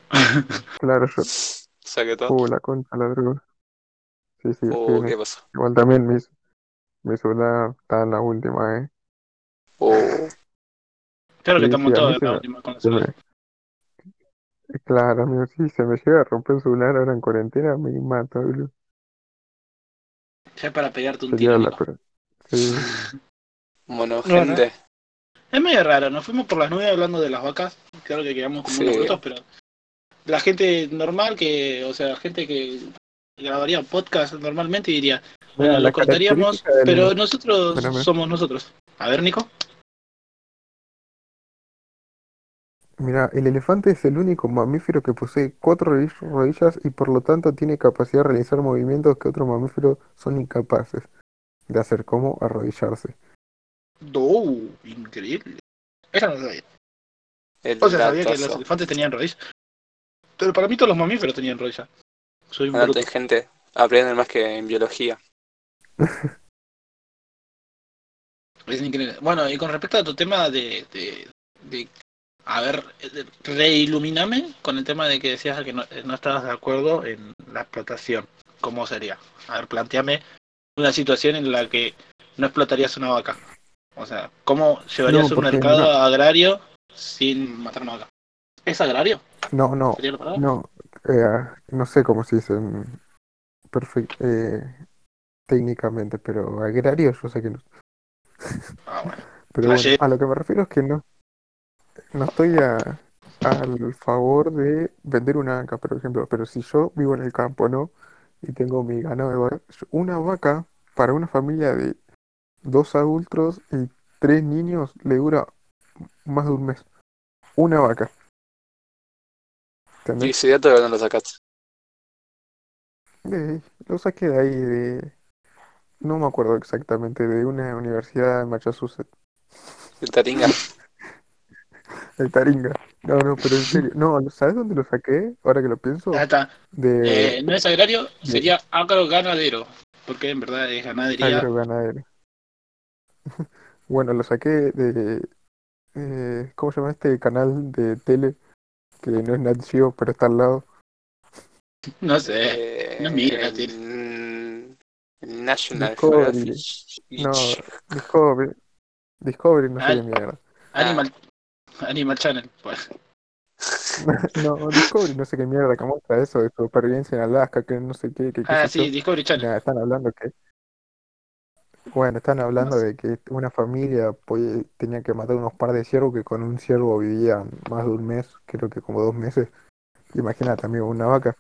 Claro, yo. Saque todo. Uh, la concha, la droga. Sí, sí, Uh, mi- ¿qué pasó? igual también mi, mi celular está en la última, eh. Uh, Creo que Sí, estamos sí, a todos mí se la me, última con el se me, celular. Claro, amigo, sí, se me llega a romper el celular ahora en cuarentena, me mata, boludo. Ya es para pegarte un Sería tiro, la, Nico. pero, sí, bueno, Bueno, gente, es medio raro, nos fuimos por las nubes hablando de las vacas, claro que quedamos como unos sí. brutos, pero la gente normal que, o sea, gente que grabaría podcast normalmente diría, bueno, lo la cortaríamos, característica pero nosotros espérame, somos nosotros. A ver, Nico. Mira, el elefante es el único mamífero que posee cuatro rodi- rodillas y por lo tanto tiene capacidad de realizar movimientos que otros mamíferos son incapaces de hacer, como arrodillarse. ¡Oh! Increíble. Esa no lo sabía. El O sea, sabía que los datazo. elefantes tenían rodillas. Pero para mí todos los mamíferos tenían rodillas. Soy un gente, aprenden más que en biología. Es increíble. Bueno, y con respecto a tu tema de, de, de- a ver, eh, reiluminame con el tema de que decías que no, eh, no estabas de acuerdo en la explotación. ¿Cómo sería? A ver, planteame una situación en la que no explotarías una vaca. O sea, ¿cómo llevarías No, un mercado agrario sin matar una vaca? ¿Es agrario? no, no, no, eh, no sé cómo se dice perfecto, técnicamente, pero agrario yo sé que no. Ah, bueno. Pero bueno, a lo que me refiero es que no, no estoy a- al favor de vender una vaca, por ejemplo. Pero si yo vivo en el campo, ¿no? Y tengo mi ganado de vaca, una vaca para una familia de dos adultos y tres niños le dura más de un mes. Una vaca, Y ¿entendés? ese dato de dónde lo sacaste. De- lo saqué de ahí, de, no me acuerdo exactamente, de una universidad de Massachusetts, El Taringa. de Taringa. No, no, pero en serio, no, ¿sabes dónde lo saqué? Ahora que lo pienso, Ya está. de Eh, no es agrario, de- sería agroganadero. Porque en verdad es ganadería. agroganadero. Bueno, lo saqué de, eh, ¿cómo se llama este canal de tele? Que no es Nat Geo, pero está al lado. No sé. Eh, no miro la el, el National Discovery. No, Discovery, Discovery, no sé qué mierda. Animal, Animal Channel. Pues. No, Discovery, no sé qué mierda que muestra eso de supervivencia en Alaska, que no sé qué, que qué Ah, sí, Discovery Channel. están hablando que, bueno, están hablando de que una familia pues, tenía que matar unos par de ciervos que con un ciervo vivían más de un mes, creo que como dos meses. Imagínate, amigo, una vaca.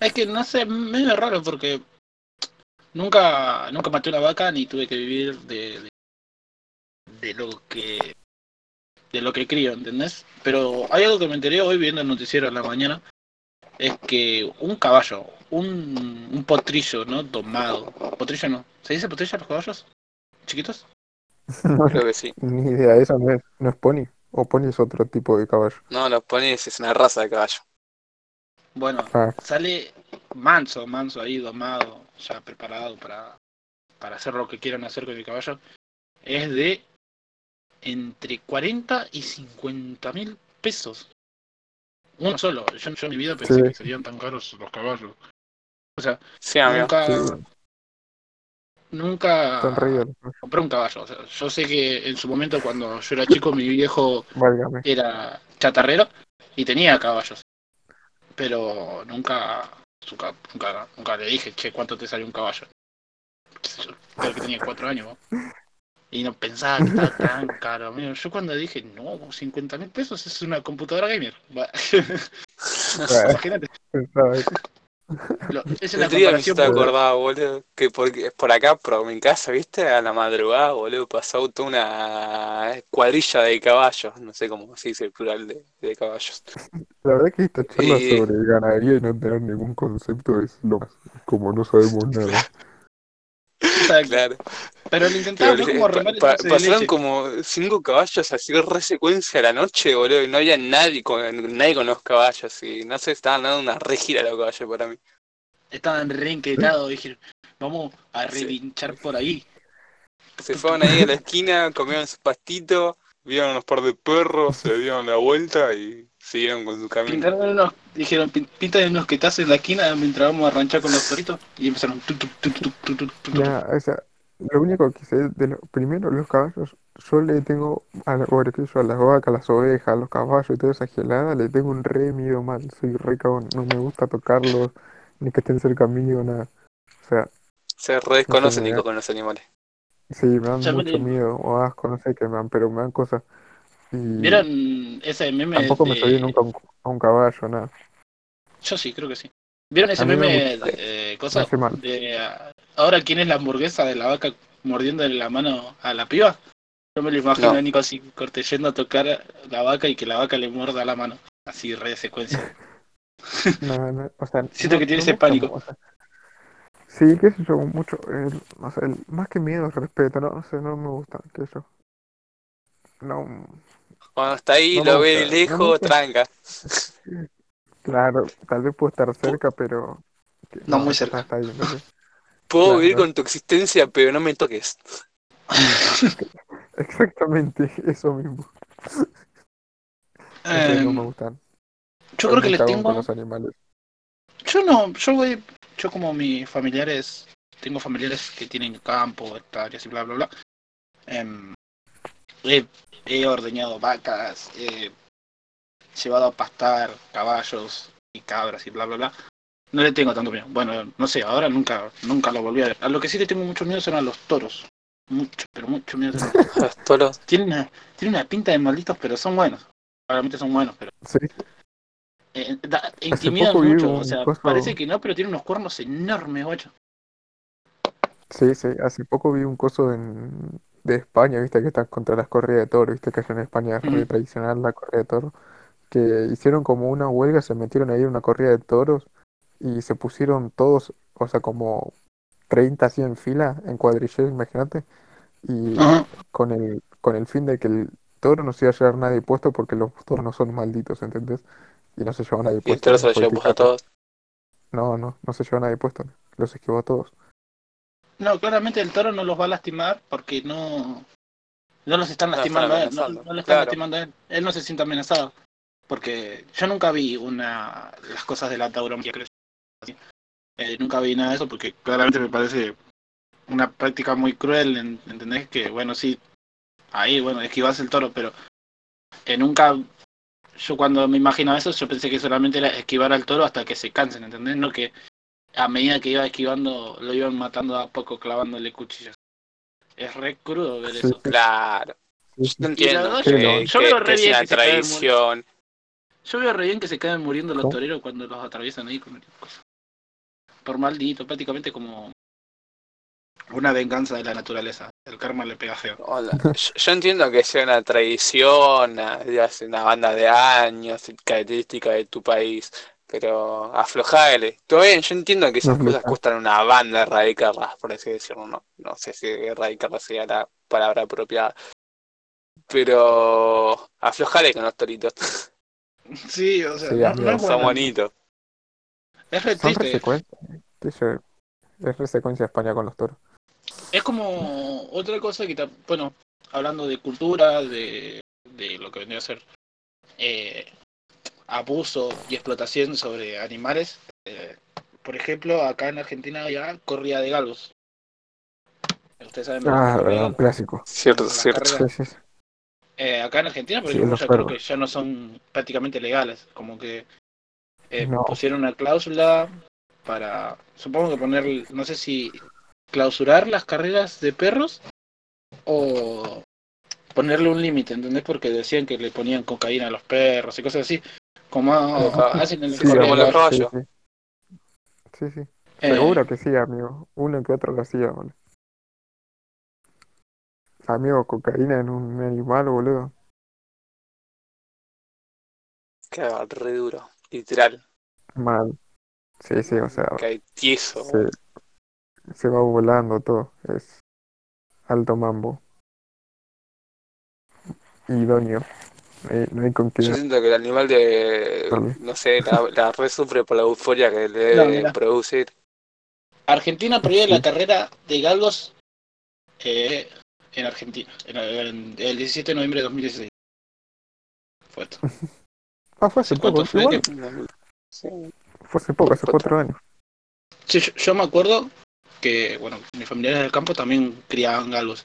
Es que no sé, medio raro porque nunca, nunca maté una vaca ni tuve que vivir de, de, de lo que de lo que crío, ¿entendés? Pero hay algo que me enteré hoy viendo el noticiero en la mañana, es que un caballo, un, un potrillo, ¿no? Domado. Potrillo no. ¿Se dice potrillo a los caballos? ¿Chiquitos? No, Creo que sí. ni idea, eso no es, no es pony. O pony es otro tipo de caballo. No, los ponis es una raza de caballo. Bueno, Ah, sale manso, manso ahí, domado, ya preparado para, para hacer lo que quieran hacer con el caballo. Es de entre 40 y 50 mil pesos. Uno solo. Yo, yo en mi vida pensé Sí. que serían tan caros los caballos. O sea, Sí, nunca, sí, nunca compré un caballo. O sea, yo sé que en su momento cuando yo era chico mi viejo Válgame. era chatarrero y tenía caballos. Pero nunca, nunca, nunca, nunca le dije, che, ¿cuánto te sale un caballo? Creo que tenía cuatro años. ¿no? Y no pensaba que estaba tan caro. amigo. Yo cuando dije, no, 50 mil pesos es una computadora gamer. Imagínate. lo- es una El día me comparación. acordar, boludo, que por acá, por mi casa, ¿viste? A la madrugada, boludo, pasó toda una cuadrilla de caballos, no sé cómo se dice el plural de, de caballos. La verdad que esta charla Y- sobre ganadería y no tener ningún concepto es lo más, como no sabemos nada. Claro. Pero lo Pero fue le- como pa- remar el pa- dulce de pasaron leche. como cinco caballos así re secuencia a la noche, boludo, y no había nadie con, nadie con los caballos, y no sé, estaban dando una re gira los caballos para mí. Estaban reenquetados. Dijeron, vamos a Sí. revinchar por ahí. Se fueron ahí a la esquina, comieron su pastito, vieron unos par de perros, se dieron la vuelta y siguieron con su camino. Pintaron unos, dijeron, "Pin- pintan unos que en la esquina mientras vamos a ranchar con los perritos. Y empezaron. tu, tu, tu, tu, tu, tu, tu, tu. Ya, o sea, lo único que sé de lo, primero los caballos, yo le tengo a, la- por ejemplo, a las vacas, a las ovejas, a los caballos y toda esa gelada, le tengo un re miedo mal, soy re cagón, no me gusta tocarlos, ni que estén cerca mío, nada. O sea, Se re Nico da- con los animales. sí, me dan Ya me mucho miedo, o asco, no sé qué me dan, pero me dan cosas. Y ¿Vieron ese meme tampoco me subí de... nunca a un, a un caballo, nada. Yo sí, creo que sí. ¿Vieron ese me meme Me cosa? hace mal. De, ah, ahora, ¿quién es la hamburguesa de la vaca mordiéndole la mano a la piba? Yo me lo imagino No. a Nico así, corte, yendo a tocar la vaca y que la vaca le muerda la mano. Así, re de secuencia. No, no, o sea, Siento no- que tiene no ese pánico. o sea, sí, qué sé yo, mucho, el, o sea, el- más que miedo, respeto, no, no sé, no me gusta, qué sé yo. No, Cuando está ahí, lo ve de lejos, tranca. claro, tal vez puedo estar cerca, pero No muy cerca. Está, ahí. Puedo Claro. vivir con tu existencia, pero no me toques. Exactamente, eso mismo. Entonces no me Em, gustan. yo creo que les tengo... los animales. Yo no, yo voy, yo como mis familiares, tengo familiares que tienen campo, hectáreas y bla, bla, bla. Em, he, he ordeñado vacas, he llevado a pastar caballos y cabras y bla, bla, bla. No le tengo tanto miedo. Bueno, no sé, ahora nunca, nunca lo volví a ver. A lo que sí le tengo mucho miedo son a los toros. mucho, pero mucho miedo. Los toros. tienen una, tienen una pinta de malditos, pero son buenos. Realmente son buenos, pero Sí, eh, da- intimidan mucho. O sea, parece que no, pero tienen unos cuernos enormes, guacho. sí, sí. Hace poco vi un coso en, de España, viste, que está contra las corridas de toro, viste, que allá en España es Ujú. tradicional la corrida de toro. Que hicieron como una huelga, se metieron ahí en una corrida de toros y se pusieron todos, o sea, como 30 así en fila, en cuadrillero, imagínate. Y Ajá. con el, con el fin de que el toro no se iba a llevar nadie puesto porque los toros no son malditos, ¿entendés? Y no se llevó nadie Y el puesto. toro se los lo llevó a todos. No, no, no se llevó nadie puesto. Los esquivó a todos. No, claramente el toro no los va a lastimar porque no, no los están No lo están lastimando a él. No, no le están claro. lastimando a él. Él no se siente amenazado. Porque yo nunca vi una las cosas de la tauromaquia. creo. Eh, nunca vi nada de eso porque claramente me parece una práctica muy cruel. en- ¿Entendés? Que bueno, sí, ahí, bueno, esquivas el toro, pero eh, nunca. Yo cuando me imaginaba eso, yo pensé que solamente era esquivar al toro hasta que se cansen, ¿entendés? No que a medida que iba esquivando, lo iban matando a poco clavándole cuchillas. Es re crudo ver eso. Claro. Yo no entiendo que, yo- que- veo que re bien que tradición. Yo veo re bien que se quedan muriendo los ¿Cómo? toreros cuando los atraviesan ahí con cosas. Por maldito, prácticamente como una venganza de la naturaleza. El karma le pega feo. Hola. Yo, yo entiendo que sea una tradición de hace una banda de años, característica de tu país, pero aflojale. Todo bien, yo entiendo que esas cosas cuestan una banda erradicarlas, por así decirlo, no, no sé si erradicarlas sería la palabra apropiada. Pero aflojale con los toritos, Sí, o sea, Sí, no, no es son bueno. bonitos. Es re Son triste. Es resecuencia de España con los toros. Es como otra cosa que, bueno, hablando de cultura, de, de lo que vendría a ser eh, abuso y explotación sobre animales. eh, por ejemplo, acá en Argentina ya corrida de galgos. Ustedes saben es Ah, verdad, un clásico. Cierto, cierto. sí, sí. Eh, acá en Argentina, por Sí, ejemplo, creo que ya no son prácticamente legales. Como que eh, No. pusieron una cláusula para, supongo que poner, no sé si clausurar las carreras de perros o ponerle un límite, ¿entendés? Porque decían que le ponían cocaína a los perros y cosas así, como hacen en las Sí, sí, sí. Sí, sí. Eh, Seguro que sí, amigo. Uno que otro lo hacía. Amigo, cocaína en un animal, boludo. Queda re duro, literal. Mal. Sí, sí, o sea, Cae tieso. se, se va volando todo. Es alto mambo. Idóneo. No hay, no hay con Yo qué siento que el animal de, no sé, la, la re sufre por la euforia que le debe producir. Argentina prohíbe Sí. la carrera de galgos eh, en Argentina, en, en- el 17 de noviembre de 2016. Fue esto. Ah, fue hace ¿Hace cuánto poco. fue? Igual, Sí. fue hace poco, hace cuatro años. Sí, yo, yo me acuerdo que, bueno, mis familiares del campo también criaban galgos.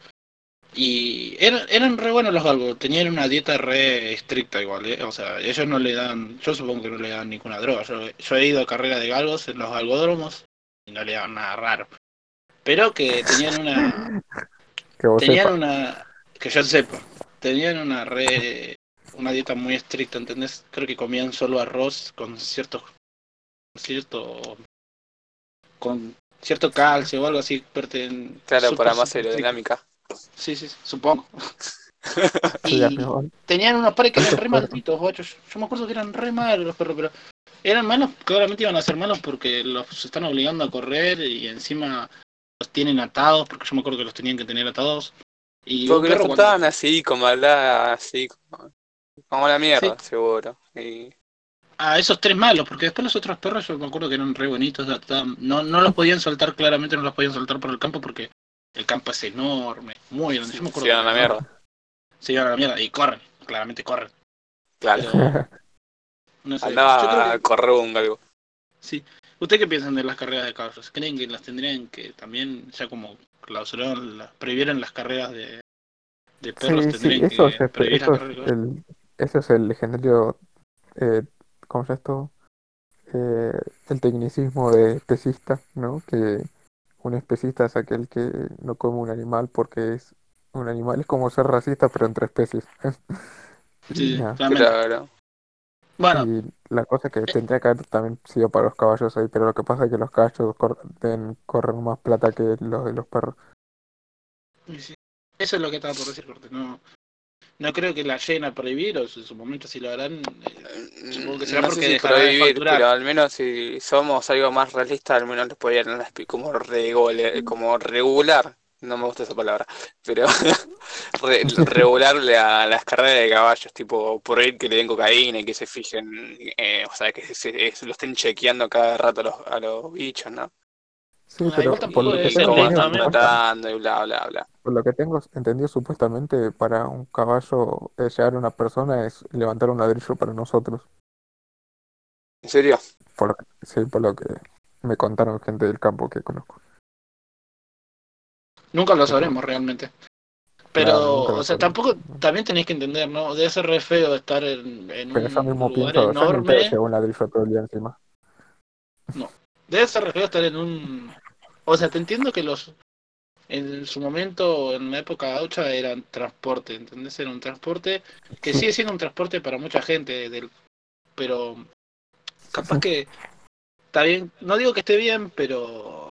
Y eran, eran re buenos los galgos, tenían una dieta re estricta igual, ¿eh? O sea, ellos no le dan, yo supongo que no le dan ninguna droga. Yo, yo he ido a carrera de galgos en los galgódromos y no le dan nada raro. Pero que tenían una, Que vos tenían una, que yo sepa, tenían una re, una dieta muy estricta, ¿entendés? Creo que comían solo arroz con ciertos, cierto, con cierto calcio o algo así. perten- Claro, para más aerodinámica. Sí, sí, supongo. Y tenían unos pares que eran re malditos, guacho. Yo yo me acuerdo que eran re malos los perros, pero eran malos, claramente iban a ser malos porque los están obligando a correr y encima los tienen atados, porque yo me acuerdo que los tenían que tener atados. Y Porque lo perro cuando- trataban así, como la, así, como, como la mierda, Sí. seguro. Y a esos tres malos, porque después los otros perros yo me acuerdo que eran re bonitos, no, no los podían soltar claramente, no los podían soltar por el campo porque el campo es enorme, muy grande. Yo me acuerdo se iban a la mierda. Se iban a la mierda y corren, claramente corren. Claro. Pero no sé, Andaba a correr un galgo. Sí. ¿Usted qué piensan de las carreras de caballos? ¿Creen que las tendrían que también, ya como clausuraron, las, prohibieron las carreras de, de perros, Sí, sí, tendrían eso es, que este, prohibir las eso es carreras el, eso es el legendario, eh, ¿cómo se llama esto? Eh, el tecnicismo de pesista, ¿no? Que un especista es aquel que no come un animal porque es un animal. Es como ser racista, pero entre especies. Sí. Claro. Bueno, Y la cosa que tendría que haber también sido para los caballos ahí, pero lo que pasa es que los caballos cor- deben correr más plata que los de los perros. sí, eso es lo que estaba por decir, Corte. No, no creo que la lleguen a prohibir, o en su momento si lo harán. eh, Supongo que será no porque sé si de prohibir, pero al menos si somos algo más realistas, al menos les podrían como, como regular, no me gusta esa palabra, pero re- regular la- las carreras de caballos, tipo prohibir que le den cocaína y que se fijen, eh, o sea, que se, se lo estén chequeando cada rato a los, a los bichos, ¿no? Sí, pero por lo que tengo tratando y bla, bla, bla. por lo que tengo entendido, supuestamente para un caballo eh, llegar a una persona es levantar un ladrillo para nosotros. ¿En serio? Por lo que, sí, por lo que me contaron gente del campo que conozco. Nunca lo sabremos realmente. Pero, claro, o sea, sabremos. tampoco, también tenéis que entender, ¿no? Debe ser re feo estar en, en Pero un mismo lugar pedo enorme. llevo un ladrillo todo el día encima. No. Debe ser re feo estar en un. O sea, te entiendo que los. En su momento, en la época gaucha, eran transporte, ¿entendés? Era un transporte que sigue siendo un transporte para mucha gente, del, pero capaz que está bien, no digo que esté bien, pero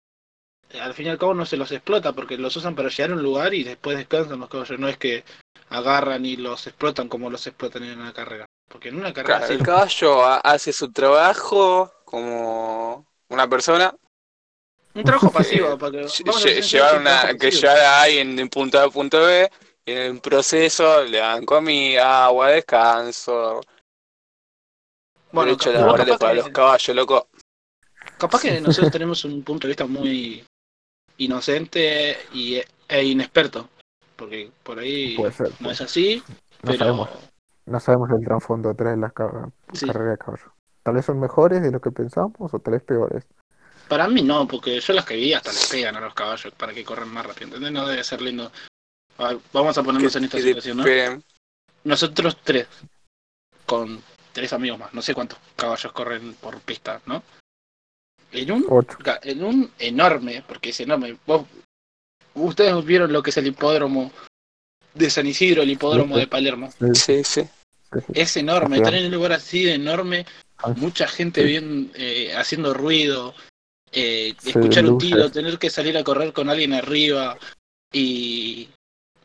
al fin y al cabo no se los explota porque los usan para llegar a un lugar y después descansan los caballos, no es que agarran y los explotan como los explotan en una carrera, porque en una carrera Claro, el lo- caballo ha- hace su trabajo como una persona. Un trabajo pasivo, para que, lle- vamos a ser lle- sinceros, llevar un una, que llevar a alguien de punto A a punto B y en el proceso le dan comida, agua, descanso, Bueno, para que los caballos, loco. Capaz que nosotros tenemos un punto de vista muy inocente y, e inexperto, porque por ahí puede ser. no es ser. así, No pero sabemos, no sabemos el trasfondo detrás de las ca- sí, carreras de caballo. Tal vez son mejores de lo que pensamos o tal vez peores. para mí no, porque yo las que vi hasta les pegan a los caballos para que corran más rápido, ¿entendés? No debe ser lindo. A ver, vamos a ponernos en esta situación, ¿no? Nosotros tres, con tres amigos más, no sé cuántos caballos corren por pista, ¿no? En un, Ocho. en un enorme, porque es enorme, vos, ustedes vieron lo que es el hipódromo de San Isidro, el hipódromo sí, de Palermo. sí, sí. Es enorme, Es estar en un lugar así de enorme, Ah, mucha gente Sí, bien eh, haciendo ruido, eh, sí, escuchar un tiro, tener que salir a correr con alguien arriba y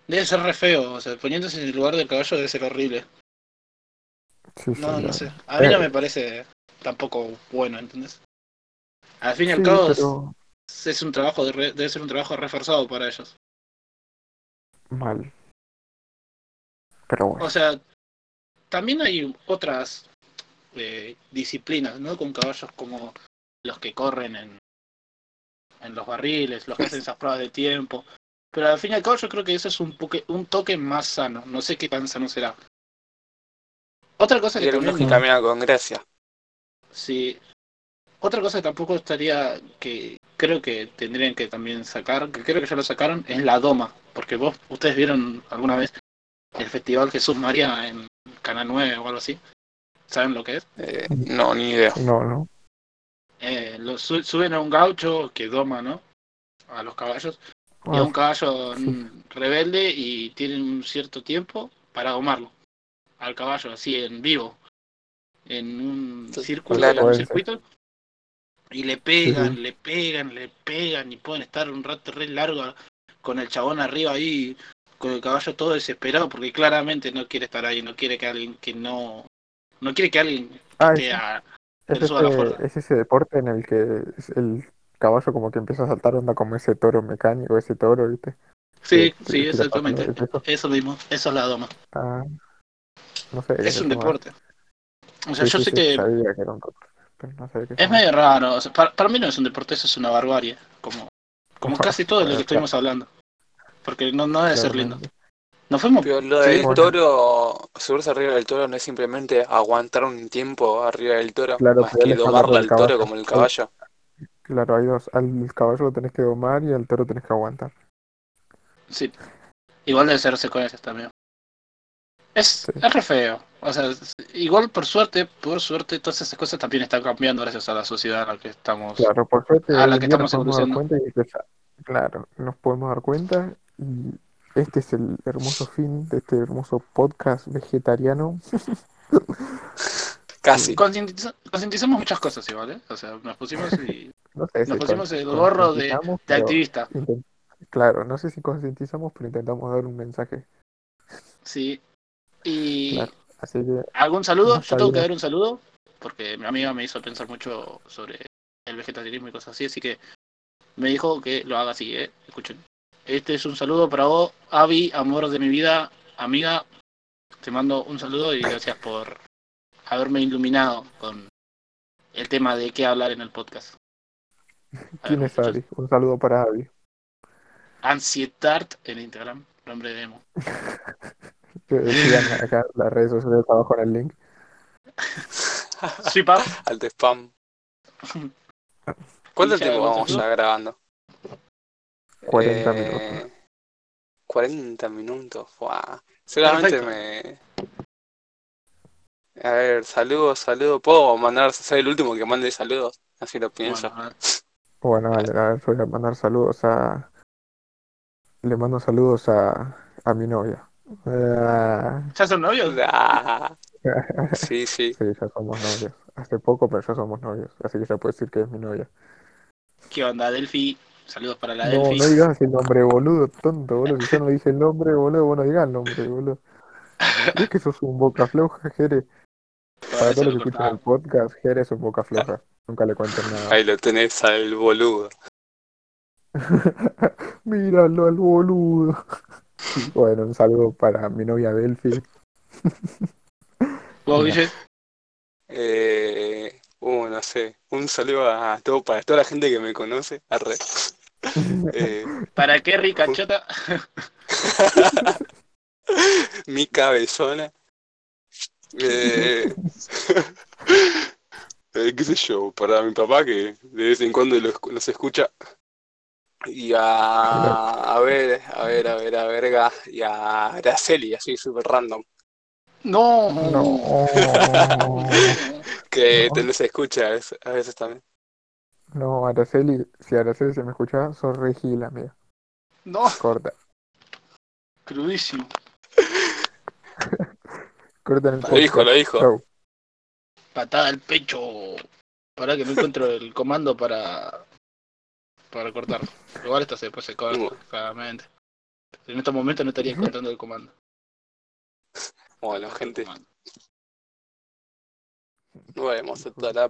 debe ser re feo, o sea, poniéndose en el lugar del caballo debe ser horrible. Sí, No, no sé, a mí no me eh, parece tampoco bueno, ¿entendés? Al fin y al sí, cabo es, pero es un trabajo de re- debe ser un trabajo reforzado para ellos. mal. Pero bueno, O sea, también hay otras eh, disciplinas, ¿no? Con caballos como los que corren en, en los barriles, los que hacen esas pruebas de tiempo. Pero al fin y al cabo yo creo que eso es un, poque- un toque más sano. No sé qué tan sano será. Otra cosa Y que que también, caminan con gracia. sí, otra cosa que tampoco estaría, que creo que tendrían que también sacar, que creo que ya lo sacaron, es la doma. Porque vos, ustedes vieron alguna vez el Festival Jesús María en Canal 9 o algo así. ¿Saben lo que es? Eh, no, ni idea. no, no. Eh, lo su- suben a un gaucho que doma, ¿no? A los caballos. Y a un Ah, caballo sí, rebelde y tienen un cierto tiempo para domarlo. Al caballo, así en vivo. En un Sí, círculo, Claro. en un circuito. Y le pegan, le pegan, le pegan y pueden estar un rato re largo con el chabón arriba ahí, con el caballo todo desesperado porque claramente no quiere estar ahí, no quiere que alguien que no... No quiere que alguien Ah, a... es la es ese deporte en el que el caballo como que empieza a saltar onda como ese toro mecánico, ese toro, ¿viste? Que Sí, sí, exactamente. ¿es eso? Eso mismo, eso es la doma. Ah, no sé qué Es un deporte. O sea, Sí, yo sí, sé que que pero no sabía qué se es medio raro. o sea, para, para mí no es un deporte, eso es una barbarie. Como, como casi todo de lo que estuvimos hablando. Porque no, no debe ser lindo. Nos fuimos. Pero lo del toro, subirse arriba del toro no es simplemente aguantar un tiempo arriba del toro, Claro, más que del al toro como el Al- caballo. Claro, hay dos. Al caballo lo tenés que domar y al toro tenés que aguantar. Sí. Igual debe ser secuencias también. Es, Sí. es re feo. O sea, igual por suerte, por suerte, todas esas cosas también están cambiando gracias a la sociedad a la que estamos. Claro, por suerte A la que estamos podemos dar evolucionando. y claro, nos podemos dar cuenta y este es el hermoso fin de este hermoso podcast vegetariano. Casi. Concientiza- Concientizamos muchas cosas igual, ¿eh? O sea, nos pusimos y No sé nos si pusimos el gorro de, de activista. Claro, no sé si concientizamos, pero intentamos dar un mensaje. Sí. Y Claro, así que algún saludo, yo tengo que dar un saludo, porque mi amiga me hizo pensar mucho sobre el vegetarianismo y cosas así, así que me dijo que lo haga así, ¿eh? Escuchen. Este es un saludo para vos, Avi, amor de mi vida, amiga. Te mando un saludo y gracias por haberme iluminado con el tema de qué hablar en el podcast. Ver, ¿quién es muchachos. Un saludo para Avi. Ansietart en Instagram, nombre de emo. Que sigan acá las redes sociales abajo en el link. Sweep up. Alto spam. ¿Cuánto ¿Y ya tiempo vamos ya grabando? 40 Eh, minutos. 40 minutos. Fuá. Seguramente me. A ver, saludos, saludos. ¿Puedo mandar, ser el último que mande saludos? Así lo pienso. Bueno, a ver. Bueno, dale, a ver, voy a mandar saludos a. Le mando saludos a, a mi novia. Ah, ¿Ya son novios? Ah, sí, sí. Sí, ya somos novios. Hace poco, pero ya somos novios. Así que ya puedo decir que es mi novia. ¿Qué onda, Delphi? Saludos para la No, Delphi. no digas el nombre, boludo, tonto, boludo. Si yo no dije el nombre, boludo, vos no digas el nombre, boludo. ¿Ves que sos un boca floja, Jere? Para todos los lo que escuchan el podcast, Jere es un boca floja. Nunca le cuenten nada. Ahí lo tenés al boludo. Míralo al boludo. Bueno, un saludo para mi novia Delphi. ¿Vos, Guille? Eh, uh, no sé. Un saludo a todo, para toda la gente que me conoce. Arre. Eh, ¿Para qué rica chota? mi cabezona. Eh, eh, qué sé yo, para mi papá que de vez en cuando lo escu- nos escucha. Y a, a ver, a ver, a ver, a verga. Y a Araceli, así súper random. No. No. Que No. te nos escucha a veces, a veces también. No, Araceli, si Araceli se me escucha, sos re gila, amiga. No. Corta. Crudísimo. Corta en el Lo dijo, lo dijo. Chau. Patada al pecho. Para que no encuentro el comando para. Para cortar. Igual esto se, después se corta, Bueno. claramente. En estos momentos no estaría encontrando el comando. Bueno, gente, vemos. Hasta la.